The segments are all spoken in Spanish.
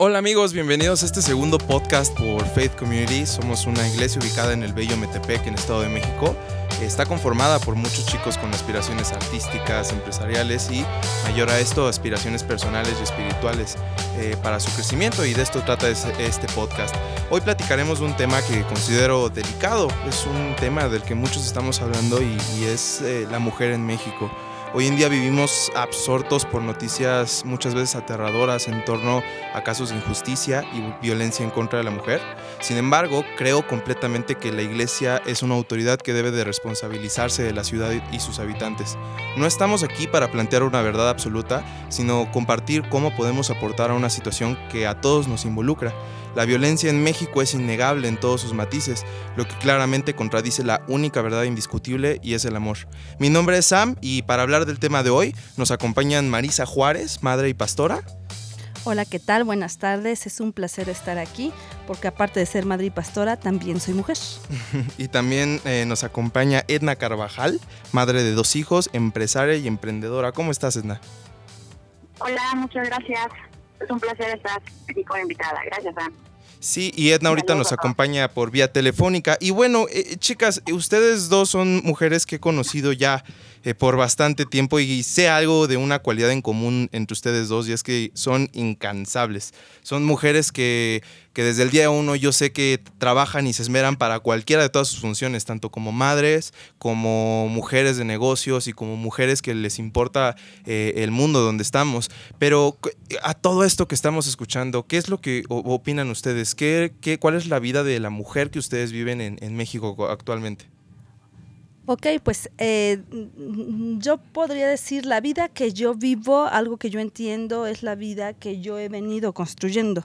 Hola amigos, bienvenidos a este segundo podcast por Faith Community. Somos una iglesia ubicada en el Bello Metepec, en el Estado de México. Está conformada por muchos chicos con aspiraciones artísticas, empresariales y, mayor a esto, aspiraciones personales y espirituales eh, para su crecimiento y de esto trata este podcast. Hoy platicaremos de un tema que considero delicado. Es un tema del que muchos estamos hablando y, es eh, la mujer en México. Hoy en día vivimos absortos por noticias muchas veces aterradoras en torno a casos de injusticia y violencia en contra de la mujer. Sin embargo, creo completamente que la iglesia es una autoridad que debe de responsabilizarse de la ciudad y sus habitantes. No estamos aquí para plantear una verdad absoluta, sino compartir cómo podemos aportar a una situación que a todos nos involucra. La violencia en México es innegable en todos sus matices, lo que claramente contradice la única verdad indiscutible y es el amor. Mi nombre es Sam y para hablar del tema de hoy nos acompañan Marisa Juárez, madre y pastora. Hola, ¿qué tal? Buenas tardes. Es un placer estar aquí porque aparte de ser madre y pastora, también soy mujer. y también eh, nos acompaña Edna Carvajal, madre de dos hijos, empresaria y emprendedora. ¿Cómo estás, Edna? Hola, muchas gracias. Es un placer estar aquí con invitada. Gracias, Sam. Sí, y Edna ahorita nos acompaña por vía telefónica. Y bueno, eh, chicas, ustedes dos son mujeres que he conocido ya eh, por bastante tiempo y sé algo de una cualidad en común entre ustedes dos y es que son incansables. Son mujeres que, que desde el día uno yo sé que trabajan y se esmeran para cualquiera de todas sus funciones, tanto como madres, como mujeres de negocios y como mujeres que les importa eh, el mundo donde estamos. Pero a todo esto que estamos escuchando, ¿qué es lo que opinan ustedes? ¿Qué, qué, ¿Cuál es la vida de la mujer que ustedes viven en, en México actualmente? Ok, pues eh, yo podría decir la vida que yo vivo, algo que yo entiendo es la vida que yo he venido construyendo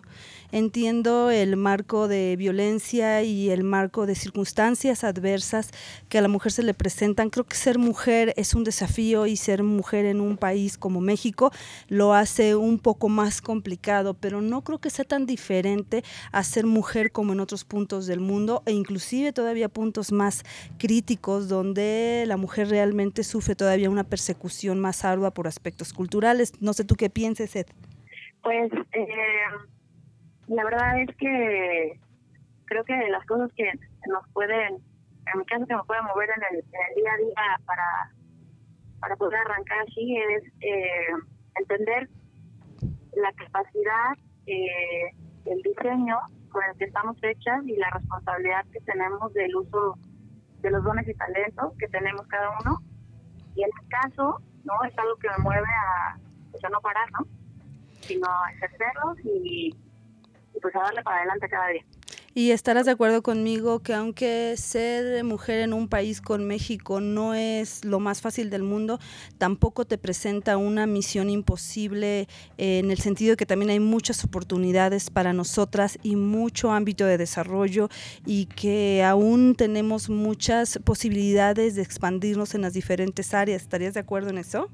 entiendo el marco de violencia y el marco de circunstancias adversas que a la mujer se le presentan. Creo que ser mujer es un desafío y ser mujer en un país como México lo hace un poco más complicado, pero no creo que sea tan diferente a ser mujer como en otros puntos del mundo e inclusive todavía puntos más críticos donde la mujer realmente sufre todavía una persecución más ardua por aspectos culturales. No sé tú qué pienses, Ed. Pues eh, la verdad es que creo que las cosas que nos pueden, en mi caso que me pueden mover en el, día a día para, para poder arrancar así es eh, entender la capacidad, eh, el diseño con el que estamos hechas y la responsabilidad que tenemos del uso de los dones y talentos que tenemos cada uno. Y en este caso, no es algo que me mueve a, pues, a no parar, ¿no? Sino a ejercerlos y y pues a darle para adelante cada día. Y estarás de acuerdo conmigo que aunque ser mujer en un país con México no es lo más fácil del mundo, tampoco te presenta una misión imposible en el sentido de que también hay muchas oportunidades para nosotras y mucho ámbito de desarrollo y que aún tenemos muchas posibilidades de expandirnos en las diferentes áreas. ¿Estarías de acuerdo en eso?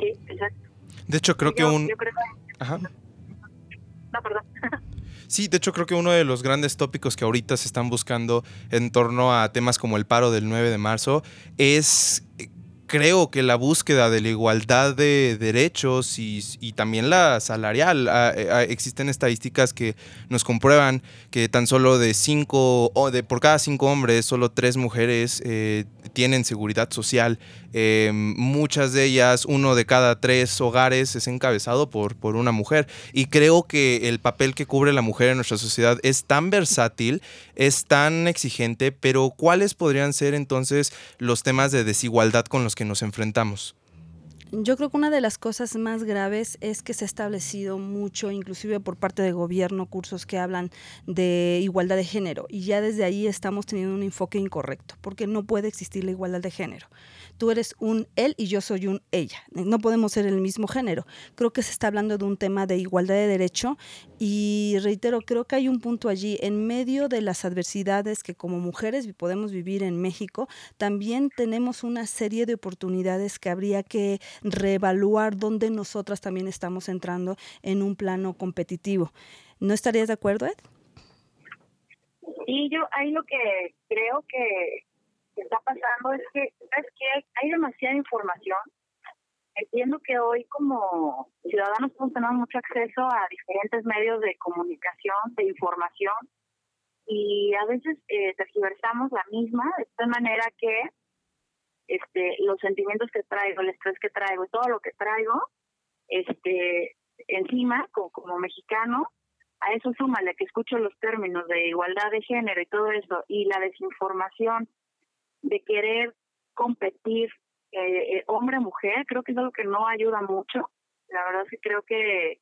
Sí, exacto. De hecho, creo que un... Ajá. Sí, de hecho creo que uno de los grandes tópicos que ahorita se están buscando en torno a temas como el paro del 9 de marzo es creo que la búsqueda de la igualdad de derechos y, también la salarial, ah, eh, ah, existen estadísticas que nos comprueban que tan solo de cinco, o de por cada cinco hombres, solo tres mujeres eh, tienen seguridad social. Eh, muchas de ellas, uno de cada tres hogares es encabezado por, por una mujer. Y creo que el papel que cubre la mujer en nuestra sociedad es tan versátil, es tan exigente, pero ¿cuáles podrían ser entonces los temas de desigualdad con los que nos enfrentamos? Yo creo que una de las cosas más graves es que se ha establecido mucho, inclusive por parte del gobierno, cursos que hablan de igualdad de género y ya desde ahí estamos teniendo un enfoque incorrecto, porque no puede existir la igualdad de género tú eres un él y yo soy un ella. No podemos ser el mismo género. Creo que se está hablando de un tema de igualdad de derecho y reitero, creo que hay un punto allí en medio de las adversidades que como mujeres podemos vivir en México, también tenemos una serie de oportunidades que habría que reevaluar donde nosotras también estamos entrando en un plano competitivo. ¿No estarías de acuerdo, Ed? Sí, yo ahí lo que creo que está pasando es que, ¿sabes que Hay demasiada información entiendo que hoy como ciudadanos tenemos mucho acceso a diferentes medios de comunicación, de información, y a veces eh, tergiversamos la misma, de tal manera que este los sentimientos que traigo, el estrés que traigo, todo lo que traigo, este encima, como, mexicano, a eso súmale que escucho los términos de igualdad de género y todo eso, y la desinformación de querer competir eh, eh, hombre-mujer, creo que es algo que no ayuda mucho. La verdad es que creo que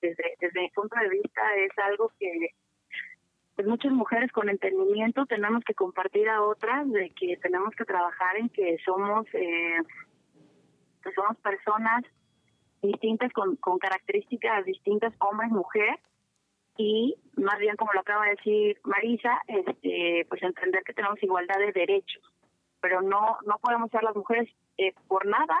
desde, desde mi punto de vista es algo que pues muchas mujeres con entendimiento tenemos que compartir a otras de que tenemos que trabajar en que somos eh, que somos personas distintas con, con características distintas hombres mujer. Y más bien como lo acaba de decir Marisa este pues entender que tenemos igualdad de derechos. Pero no no podemos ser las mujeres eh, por nada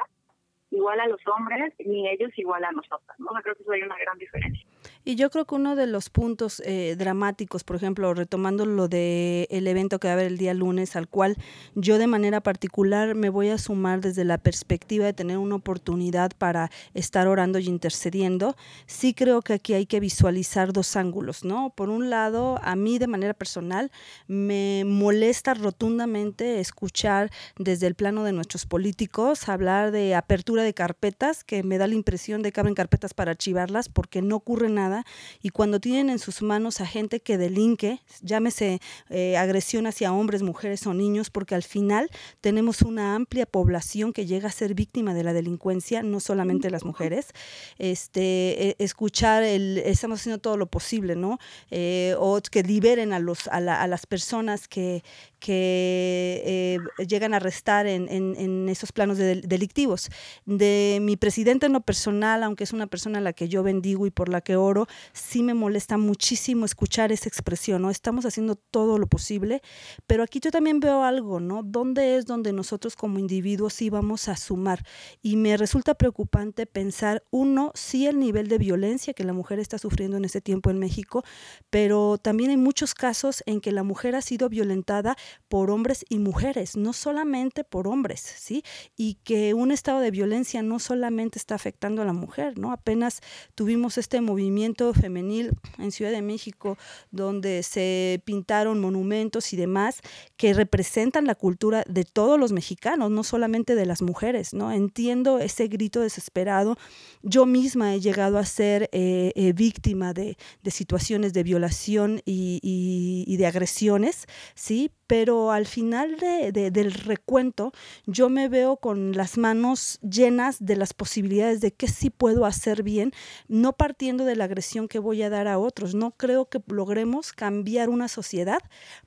igual a los hombres ni ellos igual a nosotras no creo que eso hay una gran diferencia y yo creo que uno de los puntos eh, dramáticos, por ejemplo, retomando lo del el evento que va a haber el día lunes, al cual yo de manera particular me voy a sumar desde la perspectiva de tener una oportunidad para estar orando y intercediendo, sí creo que aquí hay que visualizar dos ángulos, ¿no? Por un lado, a mí de manera personal me molesta rotundamente escuchar desde el plano de nuestros políticos hablar de apertura de carpetas, que me da la impresión de que abren carpetas para archivarlas porque no ocurre nada y cuando tienen en sus manos a gente que delinque, llámese eh, agresión hacia hombres, mujeres o niños, porque al final tenemos una amplia población que llega a ser víctima de la delincuencia, no solamente las mujeres, este, e, escuchar, el, estamos haciendo todo lo posible, ¿no? Eh, o que liberen a, los, a, las personas que, que eh, llegan a arrestar en, en, esos planos delictivos. De mi presidente en lo personal, aunque es una persona a la que yo bendigo y por la que oro, sí me molesta muchísimo escuchar esa expresión, ¿no? Estamos haciendo todo lo posible, pero aquí yo también veo algo, ¿no? ¿Dónde es donde nosotros como individuos íbamos a sumar? Y me resulta preocupante pensar, uno, sí el nivel de violencia que la mujer está sufriendo en ese tiempo en México, pero también hay muchos casos en que la mujer ha sido violentada por hombres y mujeres, no solamente por hombres, ¿sí? Y que un estado de violencia no solamente está afectando a la mujer, ¿no? Apenas tuvimos este movimiento femenil en Ciudad de México, donde se pintaron monumentos y demás que representan la cultura de todos los mexicanos, no solamente de las mujeres, ¿no? Entiendo ese grito desesperado. Yo misma he llegado a ser eh, eh, víctima de, situaciones de violación y, y de agresiones, ¿sí? pero al final del recuento yo me veo con las manos llenas de las posibilidades de qué sí puedo hacer bien, no partiendo de la agresión que voy a dar a otros. No creo que logremos cambiar una sociedad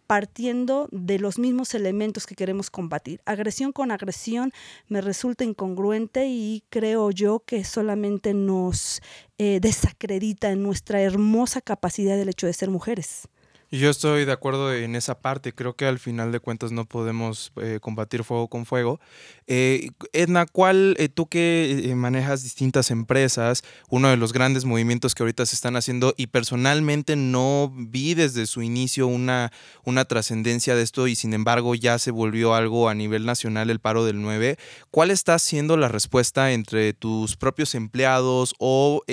partiendo de los mismos elementos que queremos combatir. Agresión con agresión me resulta incongruente y creo yo que solamente nos eh, desacredita en nuestra hermosa capacidad del hecho de ser mujeres. Yo estoy de acuerdo en esa parte. Creo que al final de cuentas no podemos eh, combatir fuego con fuego. Eh, Edna, ¿cuál, eh, tú que manejas distintas empresas, uno de los grandes movimientos que ahorita se están haciendo y personalmente no vi desde su inicio una, una trascendencia de esto y sin embargo ya se volvió algo a nivel nacional el paro del 9, ¿cuál está siendo la respuesta entre tus propios empleados o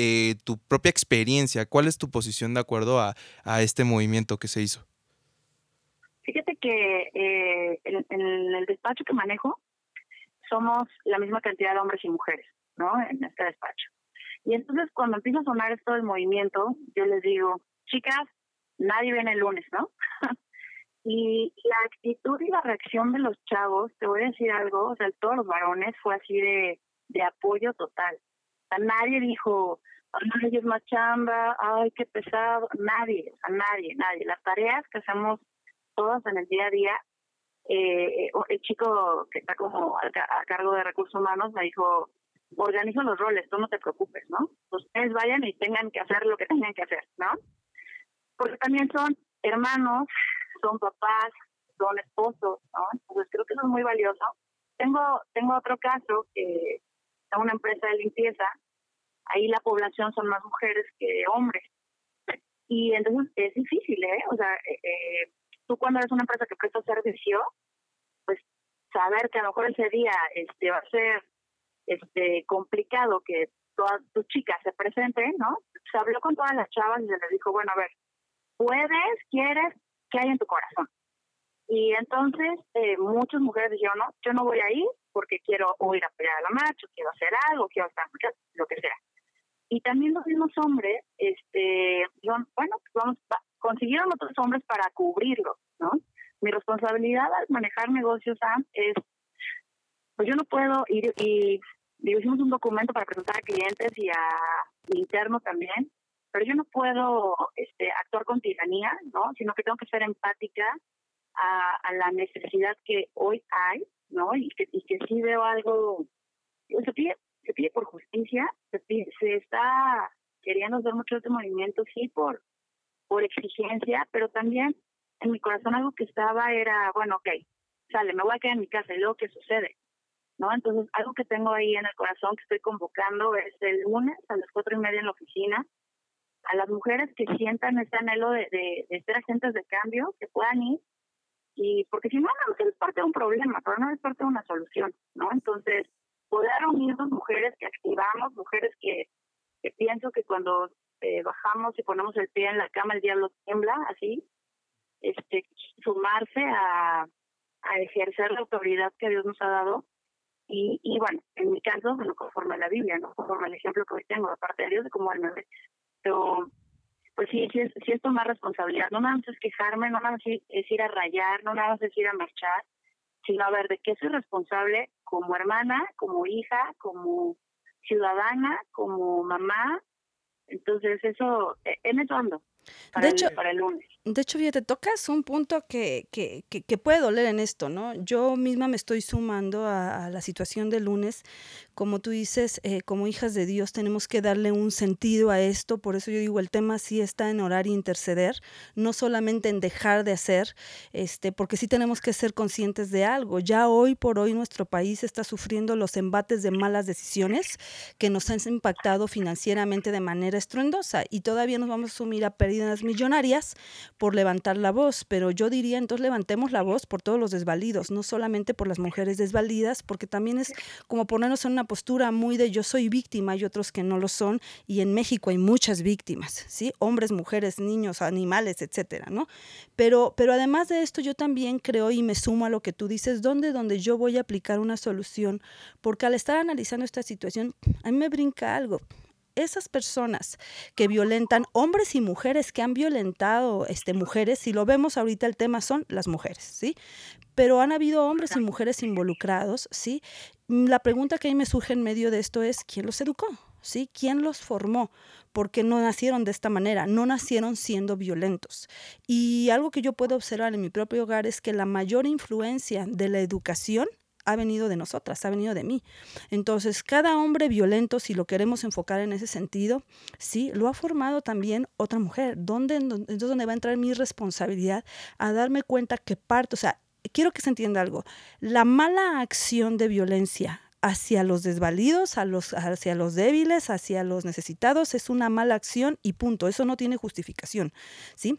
tu propia experiencia? ¿Cuál es tu posición de acuerdo a, a este movimiento? Se hizo? Fíjate que eh, en, el despacho que manejo somos la misma cantidad de hombres y mujeres, ¿no? En este despacho. Y entonces cuando empieza a sonar esto del movimiento, yo les digo, chicas, nadie viene el lunes, ¿no? y la actitud y la reacción de los chavos, te voy a decir algo, o sea, todos los varones fue así de, de apoyo total. O sea, nadie dijo, ay, es más chamba, ay, qué pesado, nadie, o sea, nadie, nadie. Las tareas que hacemos todas en el día a día, eh, el chico que está como a, cargo de recursos humanos me dijo, organizo los roles, tú no te preocupes, ¿no? Ustedes vayan y tengan que hacer lo que tengan que hacer, ¿no? Porque también son hermanos, son papás, son esposos, ¿no? Entonces creo que eso es muy valioso. Tengo, tengo otro caso que es una empresa de limpieza ahí la población son más mujeres que hombres. Y entonces es difícil, ¿eh? O sea, eh, eh, tú cuando eres una empresa que presta servicio, pues saber que a lo mejor ese día este va a ser este complicado que todas tus chicas se presenten, ¿no? Se habló con todas las chavas y se les dijo, bueno, a ver, puedes, quieres, ¿qué hay en tu corazón? Y entonces eh, muchas mujeres dijeron, no, yo no voy a ir porque quiero o ir a pelear a la marcha, quiero hacer algo, quiero estar, lo que sea. Y también los mismos hombres, este, bueno, pues vamos, consiguieron otros hombres para cubrirlo, ¿no? Mi responsabilidad al manejar negocios, Sam, es, pues yo no puedo ir y, digo, hicimos un documento para presentar a clientes y a internos también, pero yo no puedo este, actuar con tiranía, ¿no? Sino que tengo que ser empática a, la necesidad que hoy hay, ¿no? Y que, y que sí veo algo, se pide, se pide por justicia, se, se está queriendo hacer mucho este movimiento, sí, por, por exigencia, pero también en mi corazón algo que estaba era, bueno, ok, sale, me voy a quedar en mi casa y luego qué sucede, ¿no? Entonces, algo que tengo ahí en el corazón que estoy convocando es el lunes a las cuatro y media en la oficina, a las mujeres que sientan ese anhelo de, de ser agentes de cambio, que puedan ir y porque si no, no es parte de un problema, pero no es parte de una solución, ¿no? Entonces, poder unirnos mujeres que activamos, mujeres que, pienso que cuando eh, bajamos y ponemos el pie en la cama, el diablo tiembla, así, este, sumarse a, a ejercer la autoridad que Dios nos ha dado. Y, y bueno, en mi caso, bueno, conforme a la Biblia, ¿no? Conforme al ejemplo que hoy tengo de parte de Dios, él me ve. Pero pues sí, sí es, sí es tomar responsabilidad. No nada más es quejarme, no nada más es ir a rayar, no nada más es ir a marchar, sino a ver de qué soy responsable como hermana, como hija, como ciudadana, como mamá. Entonces eso, e, en eso ando de hecho, para el lunes. De hecho, fíjate, tocas un punto que, que, que, puede doler en esto, ¿no? Yo misma me estoy sumando a, la situación del lunes. Como tú dices, eh, como hijas de Dios tenemos que darle un sentido a esto. Por eso yo digo, el tema sí está en orar e interceder, no solamente en dejar de hacer, este, porque sí tenemos que ser conscientes de algo. Ya hoy por hoy nuestro país está sufriendo los embates de malas decisiones que nos han impactado financieramente de manera estruendosa y todavía nos vamos a sumir a pérdidas millonarias por levantar la voz, pero yo diría entonces levantemos la voz por todos los desvalidos, no solamente por las mujeres desvalidas, porque también es como ponernos en una postura muy de yo soy víctima y otros que no lo son, y en México hay muchas víctimas, ¿sí? Hombres, mujeres, niños, animales, etcétera, ¿no? Pero, pero además de esto, yo también creo y me sumo a lo que tú dices, ¿dónde, donde yo voy a aplicar una solución? Porque al estar analizando esta situación, a mí me brinca algo esas personas que violentan, hombres y mujeres que han violentado este, mujeres, si lo vemos ahorita el tema son las mujeres, ¿sí? Pero han habido hombres y mujeres involucrados, ¿sí? La pregunta que a mí me surge en medio de esto es, ¿quién los educó? ¿Sí? ¿Quién los formó? Porque no nacieron de esta manera, no nacieron siendo violentos. Y algo que yo puedo observar en mi propio hogar es que la mayor influencia de la educación ha venido de nosotras, ha venido de mí. Entonces, cada hombre violento, si lo queremos enfocar en ese sentido, sí, lo ha formado también otra mujer. ¿Dónde, entonces, donde va a entrar mi responsabilidad a darme cuenta que parto, o sea, quiero que se entienda algo, la mala acción de violencia hacia los desvalidos, hacia los débiles, hacia los necesitados, es una mala acción y punto. Eso no tiene justificación, ¿sí?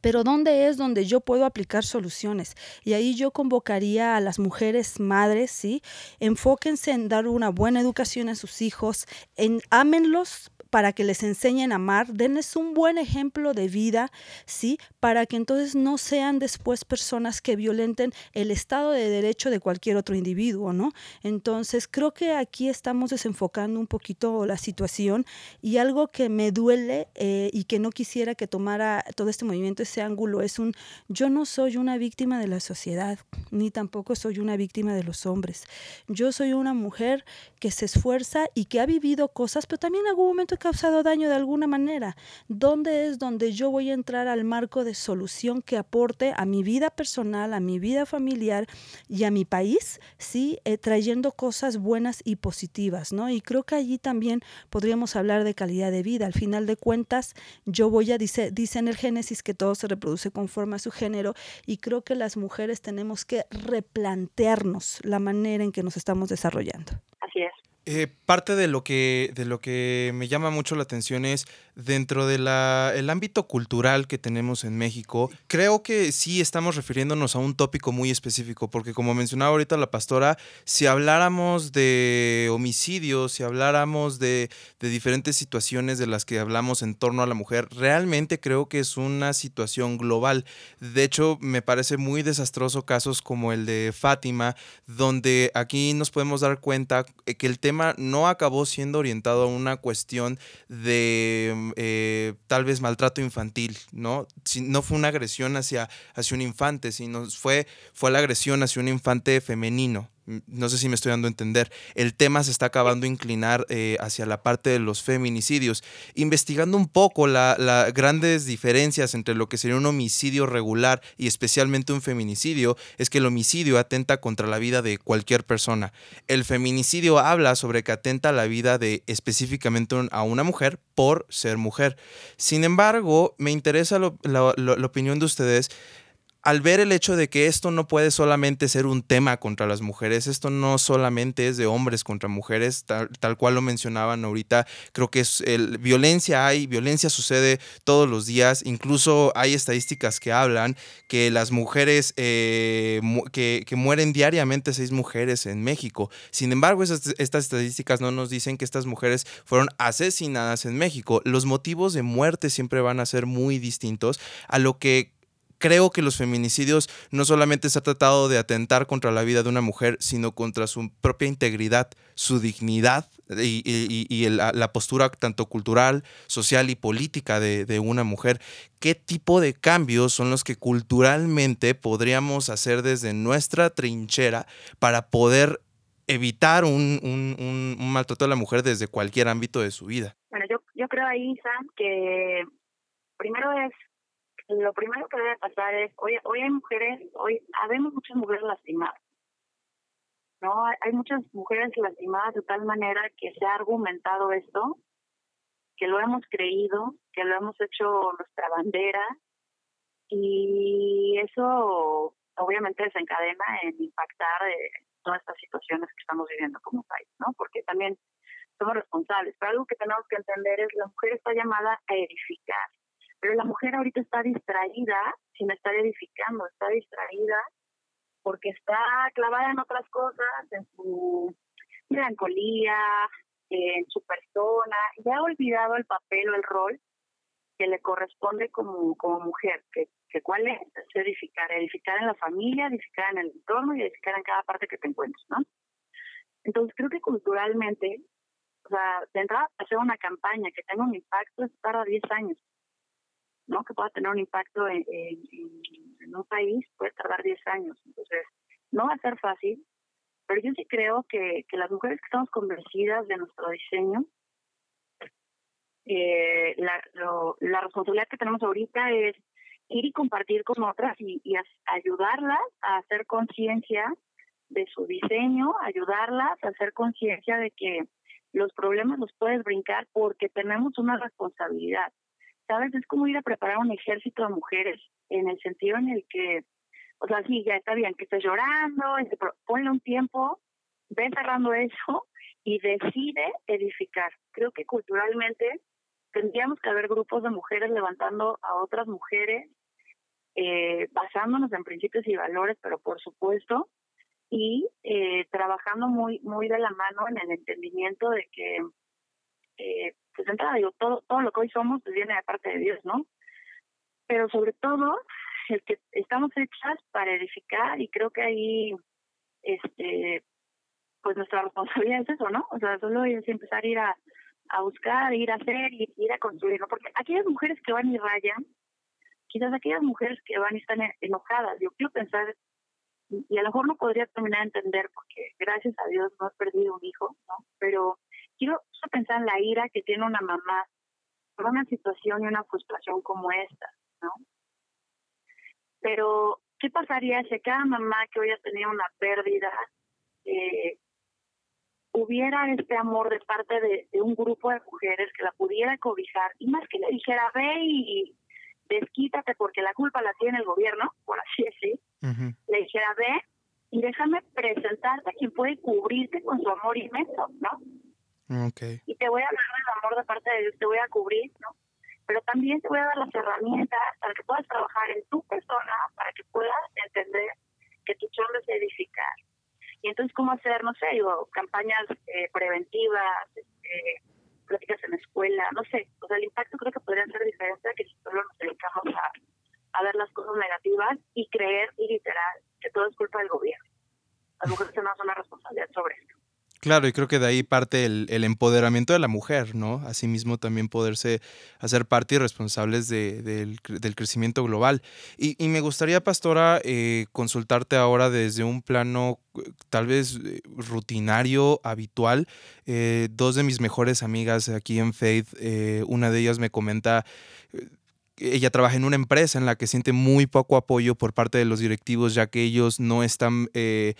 Pero ¿dónde es donde yo puedo aplicar soluciones? Y ahí yo convocaría a las mujeres madres, ¿sí? Enfóquense en dar una buena educación a sus hijos, en ámenlos para que les enseñen a amar, denles un buen ejemplo de vida, ¿sí? Para que entonces no sean después personas que violenten el estado de derecho de cualquier otro individuo, ¿no? Entonces, creo que aquí estamos desenfocando un poquito la situación y algo que me duele eh, y que no quisiera que tomara todo este movimiento ese ángulo es un, yo no soy una víctima de la sociedad, ni tampoco soy una víctima de los hombres. Yo soy una mujer que se esfuerza y que ha vivido cosas, pero también en algún momento causado daño de alguna manera? ¿Dónde es donde yo voy a entrar al marco de solución que aporte a mi vida personal, a mi vida familiar y a mi país? Sí, eh, trayendo cosas buenas y positivas, ¿no? Y creo que allí también podríamos hablar de calidad de vida. Al final de cuentas, yo voy a, dice, dice en el Génesis que todo se reproduce conforme a su género y creo que las mujeres tenemos que replantearnos la manera en que nos estamos desarrollando. Así es. Eh, parte de lo que de lo que me llama mucho la atención es dentro del el ámbito cultural que tenemos en México. Creo que sí estamos refiriéndonos a un tópico muy específico, porque como mencionaba ahorita la pastora, si habláramos de homicidios, si habláramos de, de diferentes situaciones de las que hablamos en torno a la mujer, realmente creo que es una situación global. De hecho, me parece muy desastroso casos como el de Fátima, donde aquí nos podemos dar cuenta que el tema no acabó siendo orientado a una cuestión de eh, tal vez maltrato infantil, ¿no? Si, no fue una agresión hacia, hacia un infante, sino fue, fue la agresión hacia un infante femenino, no sé si me estoy dando a entender, el tema se está acabando a inclinar eh, hacia la parte de los feminicidios, investigando un poco las grandes diferencias entre lo que sería un homicidio regular y especialmente un feminicidio, es que el homicidio atenta contra la vida de cualquier persona. El feminicidio habla sobre que atenta la vida de específicamente a una mujer por ser mujer. Sin embargo, me interesa la opinión de ustedes al ver el hecho de que esto no puede solamente ser un tema contra las mujeres, esto no solamente es de hombres contra mujeres, tal, cual lo mencionaban ahorita, creo que violencia hay, violencia sucede todos los días, incluso hay estadísticas que hablan que las mujeres, eh, que, mueren diariamente seis mujeres en México. Sin embargo, estas estadísticas no nos dicen que estas mujeres fueron asesinadas en México. Los motivos de muerte siempre van a ser muy distintos a lo que creo que los feminicidios no solamente se ha tratado de atentar contra la vida de una mujer, sino contra su propia integridad, su dignidad y, la, postura tanto cultural, social y política de, una mujer. ¿Qué tipo de cambios son los que culturalmente podríamos hacer desde nuestra trinchera para poder evitar un, maltrato a la mujer desde cualquier ámbito de su vida? Bueno, yo, yo creo ahí, Sam, que primero es lo primero que debe pasar es, hoy, hoy hay mujeres, hoy habemos muchas mujeres lastimadas. ¿no? Hay muchas mujeres lastimadas de tal manera que se ha argumentado esto, que lo hemos creído, que lo hemos hecho nuestra bandera, y eso obviamente desencadena en impactar eh, todas estas situaciones que estamos viviendo como país, ¿no? Porque también somos responsables. Pero algo que tenemos que entender es que la mujer está llamada a edificar. Pero la mujer ahorita está distraída sin estar edificando, está distraída porque está clavada en otras cosas, en su melancolía, en su persona, y ha olvidado el papel o el rol que le corresponde como, mujer, que, cuál es, edificar, edificar en la familia, edificar en el entorno y edificar en cada parte que te encuentres, ¿no? Entonces creo que culturalmente, o sea, de entrada hacer una campaña que tenga un impacto es para 10 años. ¿No? que pueda tener un impacto en, un país puede tardar 10 años. Entonces, no va a ser fácil, pero yo sí creo que, las mujeres que estamos convencidas de nuestro diseño, eh, la, la responsabilidad que tenemos ahorita es ir y compartir con otras y, y ayudarlas a hacer conciencia de su diseño, ayudarlas a hacer conciencia de que los problemas los puedes brincar porque tenemos una responsabilidad. ¿Sabes? Es como ir a preparar un ejército de mujeres en el sentido en el que, o sea, sí, ya está bien que estés llorando, ponle un tiempo, ve cerrando eso y decide edificar. Creo que culturalmente tendríamos que haber grupos de mujeres levantando a otras mujeres, eh, basándonos en principios y valores, pero por supuesto, y eh, trabajando muy, muy de la mano en el entendimiento de que eh, pues entrada digo, todo, todo lo que hoy somos pues viene de parte de Dios, ¿no? Pero sobre todo, el que estamos hechas para edificar y creo que ahí, este, pues nuestra responsabilidad es eso, ¿no? O sea, solo es empezar a ir a, a buscar, ir a hacer y ir a construir, ¿no? Porque aquellas mujeres que van y rayan, quizás aquellas mujeres que van y están enojadas, yo quiero pensar, y a lo mejor no podría terminar de entender, porque gracias a Dios no he perdido un hijo, ¿no? Pero quiero pensar en la ira que tiene una mamá por una situación y una frustración como esta, ¿no? Pero, ¿qué pasaría si cada mamá que hoy ha tenido una pérdida eh, hubiera este amor de parte de, un grupo de mujeres que la pudiera cobijar y más que le dijera, ve y desquítate porque la culpa la tiene el gobierno, por así decir, le dijera, ve y déjame presentarte a quien puede cubrirte con su amor inmenso, ¿no? Y te voy a dar el amor de parte de Dios, te voy a cubrir, ¿no? Pero también te voy a dar las herramientas para que puedas trabajar en tu persona, para que puedas entender que tu chamba es edificar. Y entonces, ¿cómo hacer, no sé, digo, campañas eh, preventivas, este, prácticas en la escuela, no sé. O sea, el impacto creo que podría ser diferente que si solo nos dedicamos a, a ver las cosas negativas y creer literal que todo es culpa del gobierno. Las mujeres tenemos una responsabilidad sobre esto. Claro, y creo que de ahí parte el, empoderamiento de la mujer, ¿no? Asimismo también poderse hacer parte y responsables de, del, crecimiento global. Y, me gustaría, Pastora, eh, consultarte ahora desde un plano eh, tal vez eh, rutinario, habitual. Eh, dos de mis mejores amigas aquí en Faith, una de ellas me comenta ella trabaja en una empresa en la que siente muy poco apoyo por parte de los directivos, ya que ellos no están eh,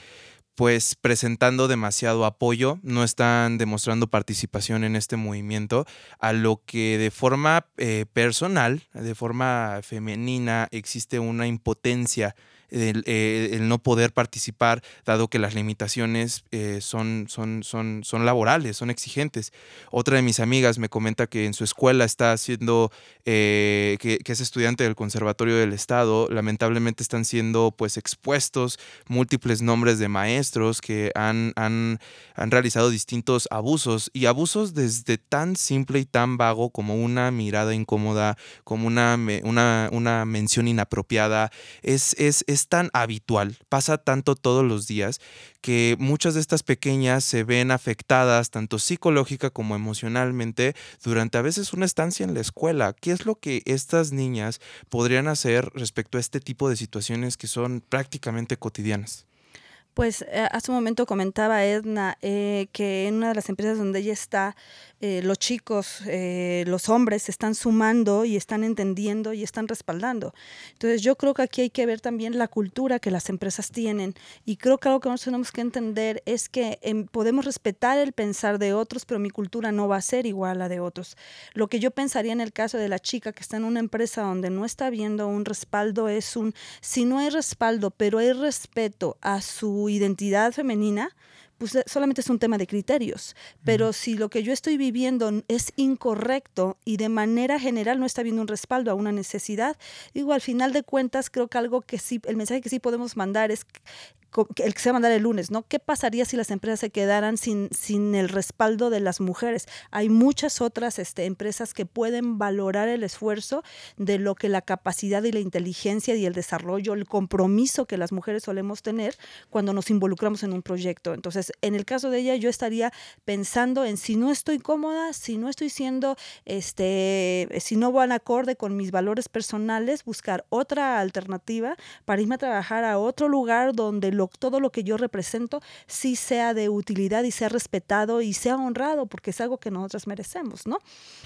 pues presentando demasiado apoyo, no están demostrando participación en este movimiento, a lo que de forma eh, personal, de forma femenina, existe una impotencia el, eh, el, no poder participar, dado que las limitaciones eh, son, son, son, son laborales, son exigentes. Otra de mis amigas me comenta que en su escuela está haciendo, eh, que, que, es estudiante del Conservatorio del Estado, lamentablemente están siendo pues expuestos múltiples nombres de maestros que han, han, han realizado distintos abusos y abusos desde tan simple y tan vago como una mirada incómoda, como una, una, una mención inapropiada. Es, es, es tan habitual, pasa tanto todos los días, que muchas de estas pequeñas se ven afectadas tanto psicológica como emocionalmente durante a veces una estancia en la escuela. ¿Qué es lo que estas niñas podrían hacer respecto a este tipo de situaciones que son prácticamente cotidianas? Pues eh, hace un momento comentaba Edna eh, que en una de las empresas donde ella está, eh, los chicos, los hombres se están sumando y están entendiendo y están respaldando. Entonces yo creo que aquí hay que ver también la cultura que las empresas tienen y creo que algo que nosotros tenemos que entender es que eh, podemos respetar el pensar de otros, pero mi cultura no va a ser igual a la de otros. Lo que yo pensaría en el caso de la chica que está en una empresa donde no está viendo un respaldo es un, si no hay respaldo, pero hay respeto a su identidad femenina, pues solamente es un tema de criterios. Pero uh -huh. si lo que yo estoy viviendo es incorrecto y de manera general no está viendo un respaldo a una necesidad, digo, al final de cuentas creo que algo que sí, el mensaje que sí podemos mandar es el que se va a mandar el lunes, ¿no? ¿Qué pasaría si las empresas se quedaran sin, sin el respaldo de las mujeres? Hay muchas otras este, empresas que pueden valorar el esfuerzo de lo que la capacidad y la inteligencia y el desarrollo, el compromiso que las mujeres solemos tener cuando nos involucramos en un proyecto. Entonces, en el caso de ella, yo estaría pensando en si no estoy cómoda, si no estoy siendo, este, si no van acorde con mis valores personales, buscar otra alternativa para irme a trabajar a otro lugar donde lo, todo lo que yo represento sí sea de utilidad y sea respetado y sea honrado, porque es algo que nosotras merecemos, ¿no?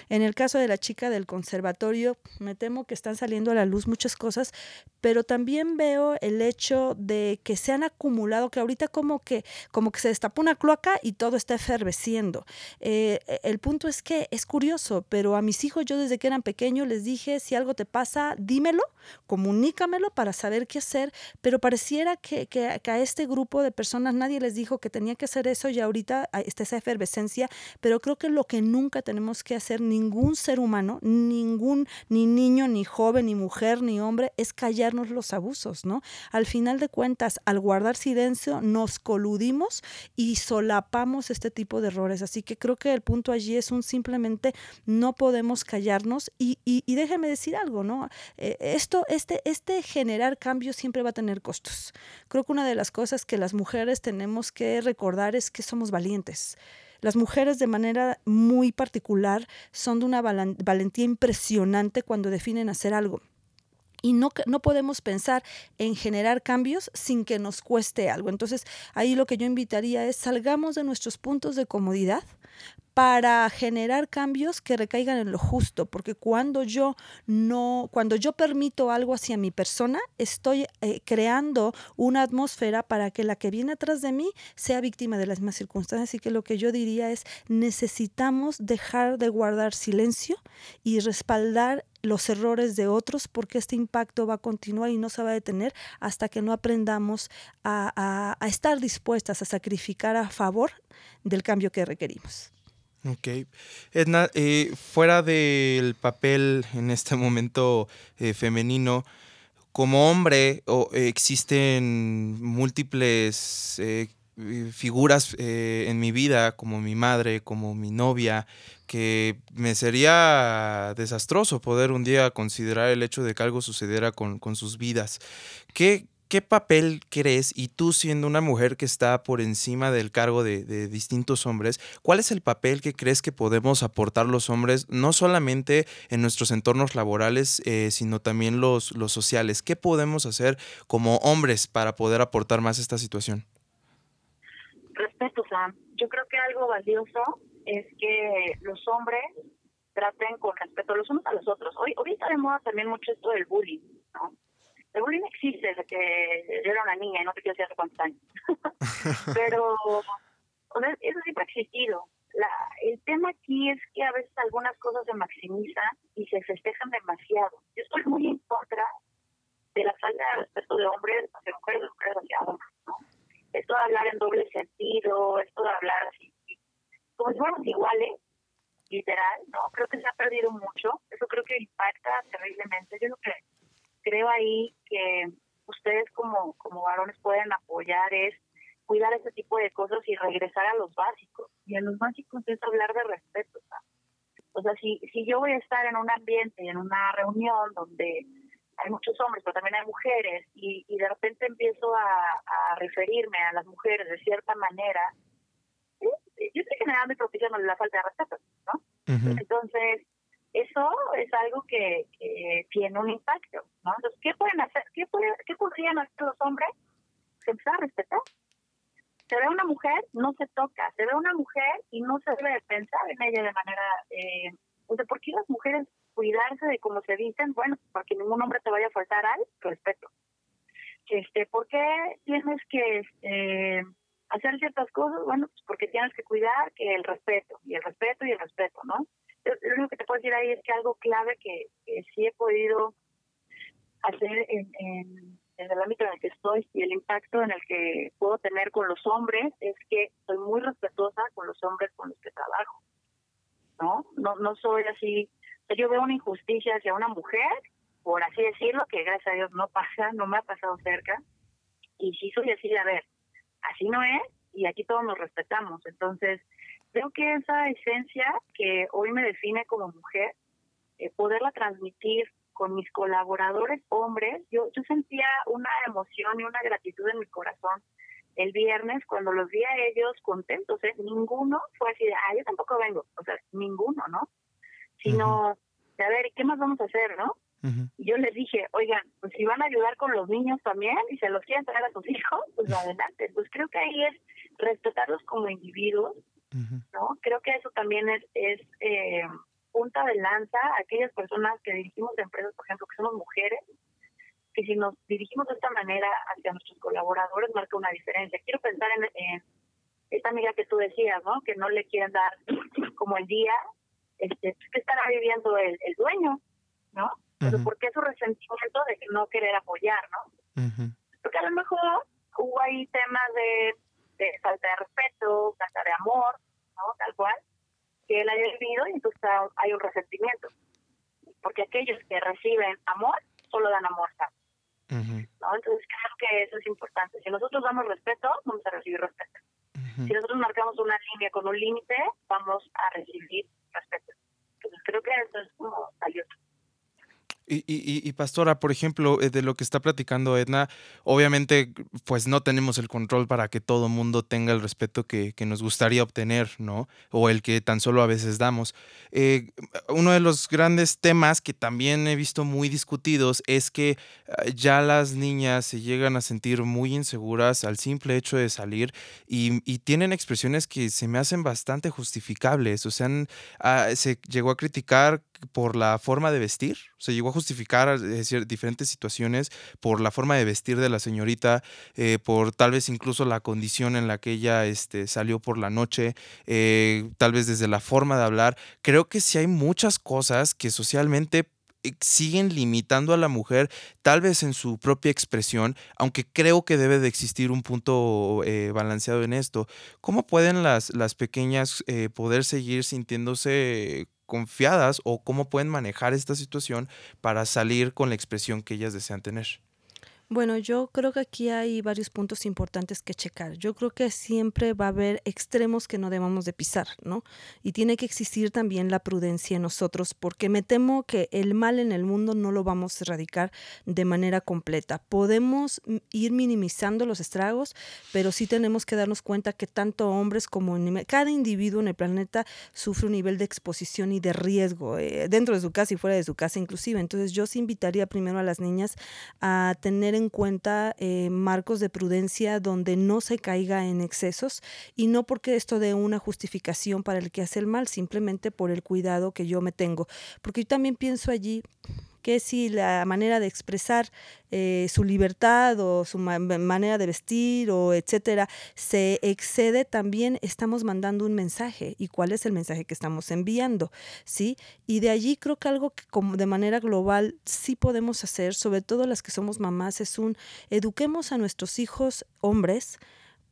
En el caso de la chica del conservatorio, me temo que están saliendo a la luz muchas cosas, pero también veo el hecho de que se han acumulado, que ahorita como que, como que se destapó una cloaca y todo está eferveciendo. Eh, el punto es que es curioso, pero a mis hijos yo desde que eran pequeños les dije, si algo te pasa, dímelo, comunícamelo para saber qué hacer, pero pareciera que, que, que a este grupo de personas nadie les dijo que tenía que hacer eso y ahorita está esa efervescencia, pero creo que lo que nunca tenemos que hacer ningún ser humano, ningún, ni niño, ni joven, ni mujer, ni hombre, es callarnos los abusos, ¿no? Al final de cuentas, al guardar silencio, nos coludimos y solapamos este tipo de errores. Así que creo que el punto allí es un simplemente no podemos callarnos y, y, déjeme decir algo, ¿no? Eh, esto, este, este generar cambios siempre va a tener costos. Creo que una de las cosas que las mujeres tenemos que recordar es que somos valientes. Las mujeres de manera muy particular son de una valentía impresionante cuando definen hacer algo. Y no, no podemos pensar en generar cambios sin que nos cueste algo. Entonces, ahí lo que yo invitaría es salgamos de nuestros puntos de comodidad para generar cambios que recaigan en lo justo, porque cuando yo no, cuando yo permito algo hacia mi persona, estoy eh, creando una atmósfera para que la que viene atrás de mí sea víctima de las mismas circunstancias. Así que lo que yo diría es necesitamos dejar de guardar silencio y respaldar los errores de otros porque este impacto va a continuar y no se va a detener hasta que no aprendamos a, estar dispuestas a sacrificar a favor del cambio que requerimos. Ok. Edna, eh, fuera del papel en este momento eh, femenino, como hombre o, existen múltiples eh, figuras en mi vida, como mi madre, como mi novia, que me sería desastroso poder un día considerar el hecho de que algo sucediera con, sus vidas. ¿Qué, ¿Qué papel crees, y tú siendo una mujer que está por encima del cargo de, distintos hombres, cuál es el papel que crees que podemos aportar los hombres, no solamente en nuestros entornos laborales, eh, sino también los, los sociales? ¿Qué podemos hacer como hombres para poder aportar más a esta situación? Respeto, Sam. Yo creo que algo valioso es que los hombres traten con respeto los unos a los otros. Hoy, está de moda también mucho esto del bullying. El bullying existe desde que yo era una niña y no te quiero decir hace cuántos años. Pero eso siempre ha existido. La, el tema aquí es que a veces algunas cosas se maximizan y se festejan demasiado. Yo estoy muy en contra de la falta de respeto de hombres hacia mujeres, de mujeres hacia hombres. ¿no? Esto de hablar en doble sentido, esto de hablar así como si fuéramos iguales, literal, no, creo que se ha perdido mucho, eso creo que impacta terriblemente. Yo lo que creo ahí que ustedes como, como varones pueden apoyar es cuidar ese tipo de cosas y regresar a los básicos. Y en los básicos es hablar de respeto. O sea, si, si yo voy a estar en un ambiente, en una reunión donde hay muchos hombres, pero también hay mujeres, y, y de repente empiezo a, a referirme a las mujeres de cierta manera, yo estoy generando y propiciando la falta de respeto, ¿no? Entonces, eso es algo que, tiene un impacto, ¿no? Entonces, ¿qué pueden hacer? ¿Qué, puede, qué podrían hacer los hombres? Empezar a respetar. Se ve una mujer, no se toca. Se ve una mujer y no se debe pensar en ella de manera... Eh, o sea, ¿por qué las mujeres cuidarse de cómo se dicen? Bueno, porque ningún hombre te vaya a faltar al respeto. Este, ¿Por qué tienes que... Este, hacer ciertas cosas, bueno, pues porque tienes que cuidar que el respeto, y el respeto y el respeto, ¿no? Lo único que te puedo decir ahí es que algo clave que, sí he podido hacer en, el ámbito en el que estoy y el impacto en el que puedo tener con los hombres es que soy muy respetuosa con los hombres con los que trabajo, ¿no? No, no soy así, yo veo una injusticia hacia una mujer, por así decirlo, que gracias a Dios no pasa, no me ha pasado cerca, y sí soy así a ver, así no es y aquí todos nos respetamos. Entonces, creo que esa esencia que hoy me define como mujer, eh, poderla transmitir con mis colaboradores hombres, yo, yo sentía una emoción y una gratitud en mi corazón el viernes cuando los vi a ellos contentos. ¿eh? Ninguno fue así de, ah, yo tampoco vengo. O sea, ninguno, ¿no? Sino, de a ver, ¿qué más vamos a hacer, no? Y yo les dije, oigan, pues si van a ayudar con los niños también y se los quieren traer a sus hijos, pues adelante. Pues creo que ahí es respetarlos como individuos, ¿no? Creo que eso también es, es eh, punta de lanza a aquellas personas que dirigimos empresas, por ejemplo, que somos mujeres, que si nos dirigimos de esta manera hacia nuestros colaboradores marca una diferencia. Quiero pensar en, esta amiga que tú decías, ¿no? Que no le quieren dar como el día, este, pues, ¿qué estará viviendo el, el dueño? ¿No? pero ¿por qué su resentimiento de no querer apoyar, no? Porque a lo mejor hubo ahí temas de, falta de respeto, falta de amor, ¿no? Tal cual, que él haya vivido y entonces hay un resentimiento. Porque aquellos que reciben amor solo dan amor, ¿no? Entonces creo que eso es importante. Si nosotros damos respeto, vamos a recibir respeto. Si nosotros marcamos una línea con un límite, vamos a recibir respeto. Entonces creo que eso es como valioso. Y, pastora, por ejemplo, eh, de lo que está platicando Edna, obviamente pues no tenemos el control para que todo mundo tenga el respeto que, nos gustaría obtener, ¿no? O el que tan solo a veces damos. Eh, uno de los grandes temas que también he visto muy discutidos es que ah, ya las niñas se llegan a sentir muy inseguras al simple hecho de salir y, tienen expresiones que se me hacen bastante justificables. O sea, ah, se llegó a criticar por la forma de vestir, se llegó a justificar diferentes situaciones por la forma de vestir de la señorita, eh, por tal vez incluso la condición en la que ella este, salió por la noche, eh, tal vez desde la forma de hablar. Creo que sí hay muchas cosas que socialmente siguen limitando a la mujer, tal vez en su propia expresión, aunque creo que debe de existir un punto balanceado en esto. ¿Cómo pueden las, las pequeñas poder seguir sintiéndose confiadas o cómo pueden manejar esta situación para salir con la expresión que ellas desean tener. Bueno, yo creo que aquí hay varios puntos importantes que checar. Yo creo que siempre va a haber extremos que no debamos de pisar, ¿no? Y tiene que existir también la prudencia en nosotros, porque me temo que el mal en el mundo no lo vamos a erradicar de manera completa. Podemos ir minimizando los estragos, pero sí tenemos que darnos cuenta que tanto hombres como cada individuo en el planeta sufre un nivel de exposición y de riesgo, eh, dentro de su casa y fuera de su casa inclusive. Entonces yo sí invitaría primero a las niñas a tener en cuenta eh, marcos de prudencia donde no se caiga en excesos y no porque esto dé una justificación para el que hace el mal, simplemente por el cuidado que yo me tengo. Porque yo también pienso allí que si la manera de expresar eh, su libertad o su manera de vestir o etcétera se excede, también estamos mandando un mensaje. ¿Y cuál es el mensaje que estamos enviando? ¿Sí? Y de allí creo que algo que como de manera global sí podemos hacer, sobre todo las que somos mamás, es un eduquemos a nuestros hijos hombres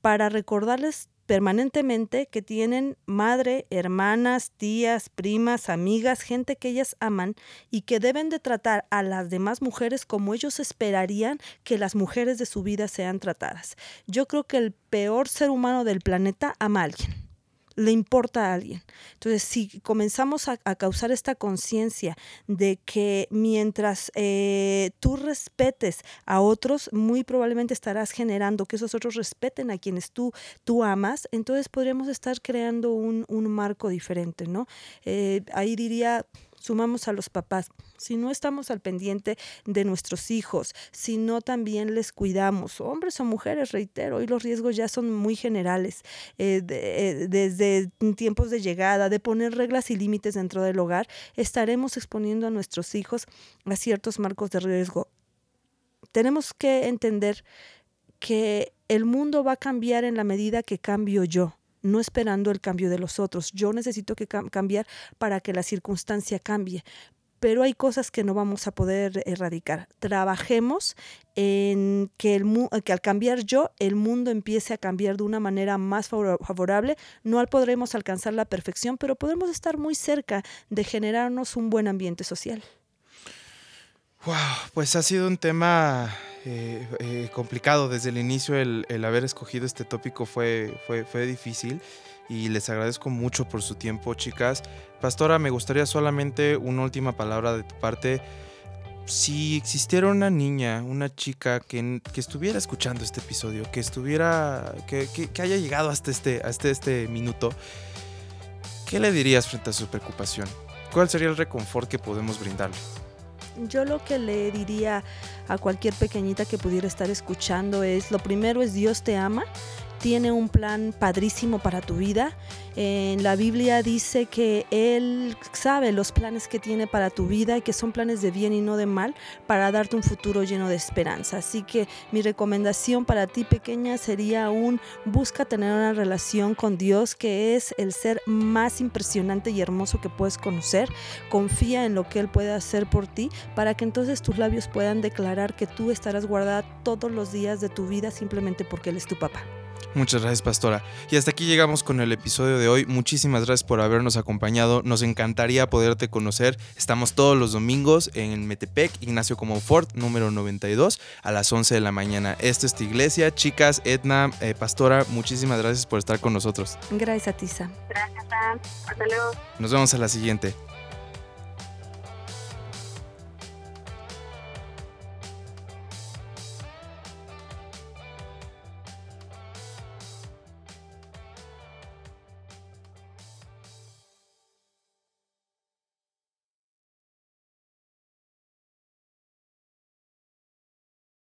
para recordarles permanentemente que tienen madre, hermanas, tías, primas, amigas, gente que ellas aman y que deben de tratar a las demás mujeres como ellos esperarían que las mujeres de su vida sean tratadas. Yo creo que el peor ser humano del planeta ama a alguien le importa a alguien. Entonces, si comenzamos a, causar esta conciencia de que mientras eh, tú respetes a otros, muy probablemente estarás generando que esos otros respeten a quienes tú, tú amas, entonces podríamos estar creando un, un marco diferente, ¿no? Eh, ahí diría sumamos a los papás. Si no estamos al pendiente de nuestros hijos, si no también les cuidamos, hombres o mujeres, reitero, hoy los riesgos ya son muy generales, eh, eh, desde tiempos de llegada, de poner reglas y límites dentro del hogar, estaremos exponiendo a nuestros hijos a ciertos marcos de riesgo. Tenemos que entender que el mundo va a cambiar en la medida que cambio yo no esperando el cambio de los otros. Yo necesito que cambiar para que la circunstancia cambie. Pero hay cosas que no vamos a poder erradicar. Trabajemos en que, al cambiar yo, el mundo empiece a cambiar de una manera más favorable. No podremos alcanzar la perfección, pero podemos estar muy cerca de generarnos un buen ambiente social. Wow, pues ha sido un tema eh, eh, complicado. Desde el inicio el, haber escogido este tópico fue, fue, fue difícil y les agradezco mucho por su tiempo, chicas. Pastora, me gustaría solamente una última palabra de tu parte. Si existiera una niña, una chica que, que estuviera escuchando este episodio, que estuviera, que, que, haya llegado hasta este, hasta este minuto, ¿qué le dirías frente a su preocupación? ¿Cuál sería el reconfort que podemos brindarle? Yo lo que le diría a cualquier pequeñita que pudiera estar escuchando es, lo primero es Dios te ama tiene un plan padrísimo para tu vida. En la Biblia dice que Él sabe los planes que tiene para tu vida y que son planes de bien y no de mal para darte un futuro lleno de esperanza. Así que mi recomendación para ti pequeña sería un busca tener una relación con Dios que es el ser más impresionante y hermoso que puedes conocer. Confía en lo que Él puede hacer por ti para que entonces tus labios puedan declarar que tú estarás guardada todos los días de tu vida simplemente porque Él es tu papá. Muchas gracias, Pastora. Y hasta aquí llegamos con el episodio de hoy. Muchísimas gracias por habernos acompañado. Nos encantaría poderte conocer. Estamos todos los domingos en Metepec, Ignacio Comofort, número 92, a las 11 de la mañana. Esta es tu iglesia. Chicas, Edna, eh, Pastora, muchísimas gracias por estar con nosotros. Gracias a ti, Sam. Gracias, Sam. Hasta luego. Nos vemos a la siguiente.